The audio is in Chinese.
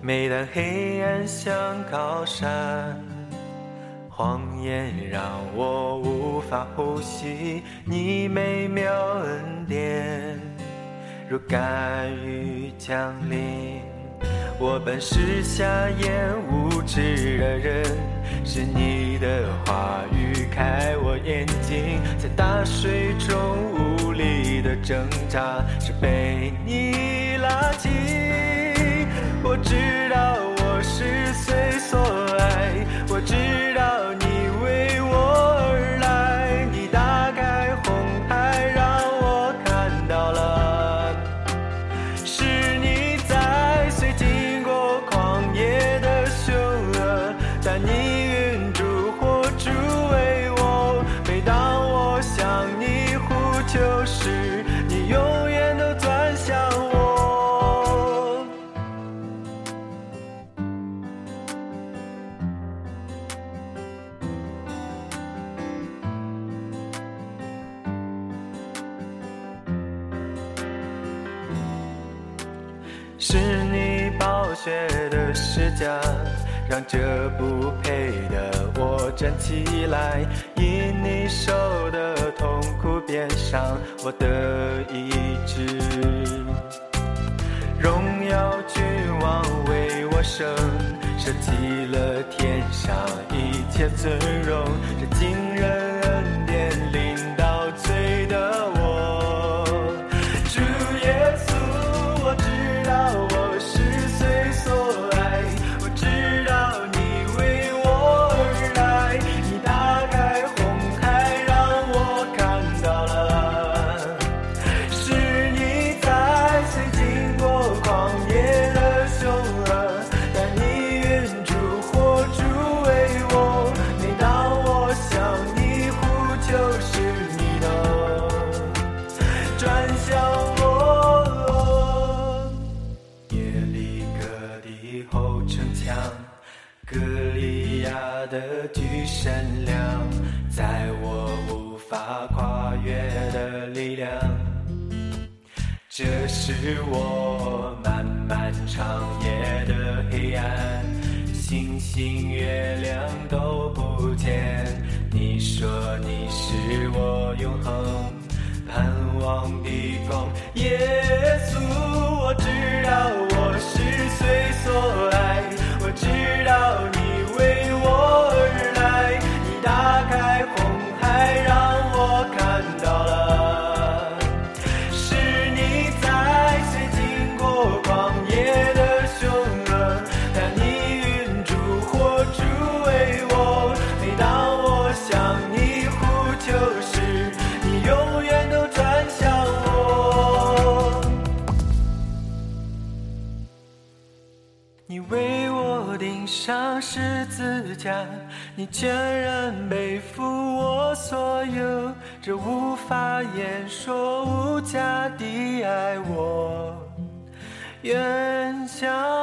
每当黑暗像高山，谎言让我无法呼吸。你美妙恩典如甘雨降临，我本是瞎眼无知的人，是你的话语开我眼睛，在大水中无力的挣扎，是被你拉近。知是你暴雪的施加，让这不配的我站起来，因你受的痛苦变伤，我的意志。荣耀君王为我生，舍弃了天上一切尊荣，这惊人转向我。耶利哥的后城墙，歌利亚的巨神量，在我无法跨越的力量。这是我漫漫长夜的黑暗，星星月亮都不见。你说你是我永恒你为我钉上十字架，你全然背负我所有，这无法言说无价的爱我，愿降服。